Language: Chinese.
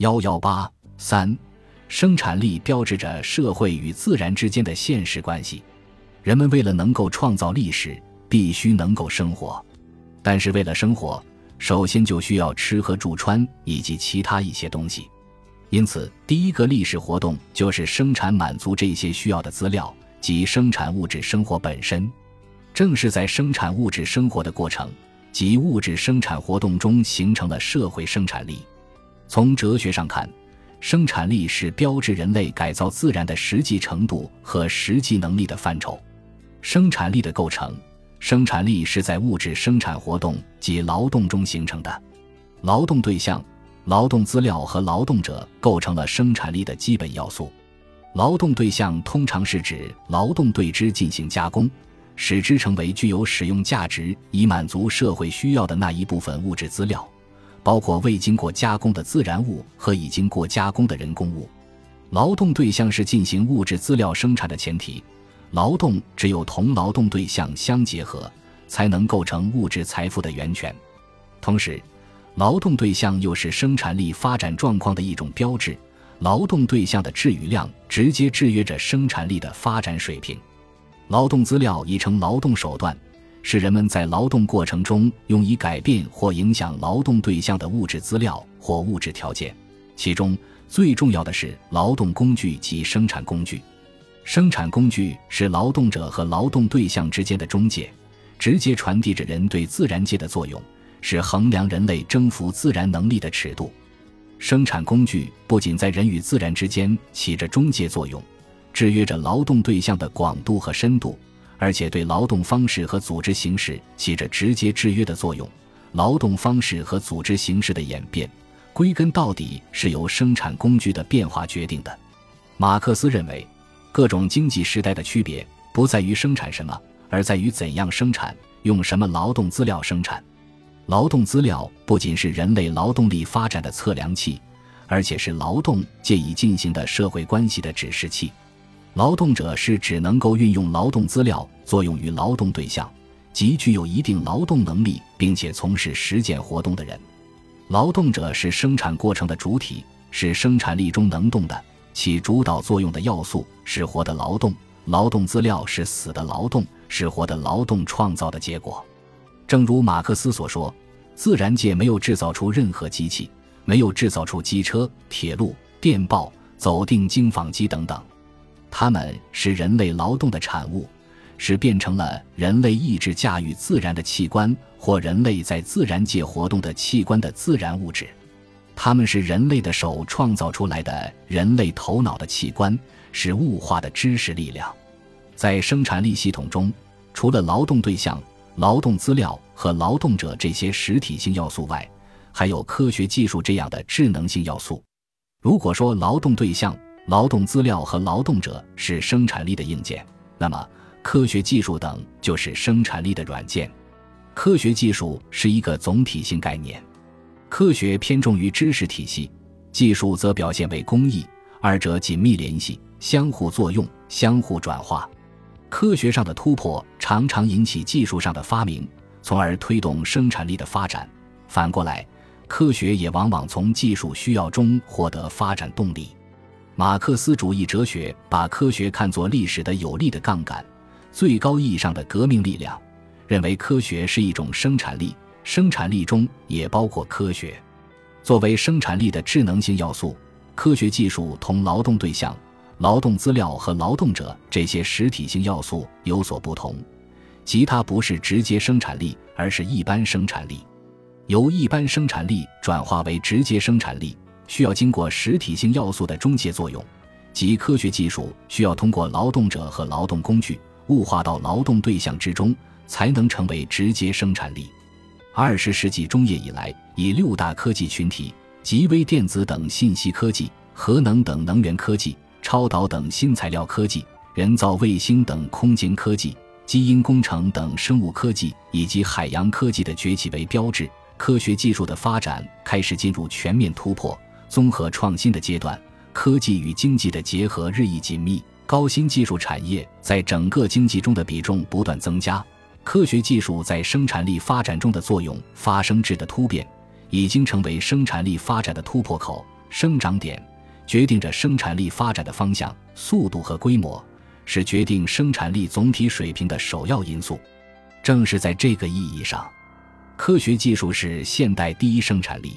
幺幺八三，生产力标志着社会与自然之间的现实关系。人们为了能够创造历史，必须能够生活，但是为了生活，首先就需要吃喝住穿以及其他一些东西。因此，第一个历史活动就是生产满足这些需要的资料及生产物质生活本身。正是在生产物质生活的过程及物质生产活动中，形成了社会生产力。从哲学上看，生产力是标志人类改造自然的实际程度和实际能力的范畴。生产力的构成，生产力是在物质生产活动及劳动中形成的。劳动对象、劳动资料和劳动者构成了生产力的基本要素。劳动对象通常是指劳动对之进行加工，使之成为具有使用价值以满足社会需要的那一部分物质资料，包括未经过加工的自然物和已经过加工的人工物。劳动对象是进行物质资料生产的前提。劳动只有同劳动对象相结合，才能构成物质财富的源泉。同时，劳动对象又是生产力发展状况的一种标志。劳动对象的质与量直接制约着生产力的发展水平。劳动资料已成劳动手段，是人们在劳动过程中用以改变或影响劳动对象的物质资料或物质条件。其中最重要的是劳动工具及生产工具。生产工具是劳动者和劳动对象之间的中介，直接传递着人对自然界的作用，是衡量人类征服自然能力的尺度。生产工具不仅在人与自然之间起着中介作用，制约着劳动对象的广度和深度，而且对劳动方式和组织形式起着直接制约的作用。劳动方式和组织形式的演变，归根到底是由生产工具的变化决定的。马克思认为。各种经济时代的区别不在于生产什么，而在于怎样生产，用什么劳动资料生产。劳动资料不仅是人类劳动力发展的测量器，而且是劳动借以进行的社会关系的指示器。劳动者是只能够运用劳动资料作用于劳动对象，即具有一定劳动能力并且从事实践活动的人。劳动者是生产过程的主体，是生产力中能动的。起主导作用的要素是活的劳动，劳动资料是死的劳动，是活的劳动创造的结果。正如马克思所说，自然界没有制造出任何机器，没有制造出机车、铁路、电报、走定经纺机等等，它们是人类劳动的产物，是变成了人类意志驾驭自然的器官或人类在自然界活动的器官的自然物质。它们是人类的手创造出来的人类头脑的器官，是物化的知识力量。在生产力系统中，除了劳动对象、劳动资料和劳动者这些实体性要素外，还有科学技术这样的智能性要素。如果说劳动对象、劳动资料和劳动者是生产力的硬件，那么科学技术等就是生产力的软件。科学技术是一个总体性概念。科学偏重于知识体系，技术则表现为工艺，二者紧密联系，相互作用，相互转化。科学上的突破常常引起技术上的发明，从而推动生产力的发展。反过来，科学也往往从技术需要中获得发展动力。马克思主义哲学把科学看作历史的有力的杠杆，最高意义上的革命力量，认为科学是一种生产力。生产力中也包括科学，作为生产力的智能性要素，科学技术同劳动对象、劳动资料和劳动者这些实体性要素有所不同，即它不是直接生产力，而是一般生产力。由一般生产力转化为直接生产力，需要经过实体性要素的中介作用，即科学技术需要通过劳动者和劳动工具物化到劳动对象之中，才能成为直接生产力。二十世纪中叶以来，以六大科技群体即微电子等信息科技、核能等能源科技、超导等新材料科技、人造卫星等空间科技、基因工程等生物科技以及海洋科技的崛起为标志。科学技术的发展开始进入全面突破、综合创新的阶段，科技与经济的结合日益紧密，高新技术产业在整个经济中的比重不断增加。科学技术在生产力发展中的作用发生质的突变，已经成为生产力发展的突破口。生长点，决定着生产力发展的方向、速度和规模，是决定生产力总体水平的首要因素。正是在这个意义上，科学技术是现代第一生产力。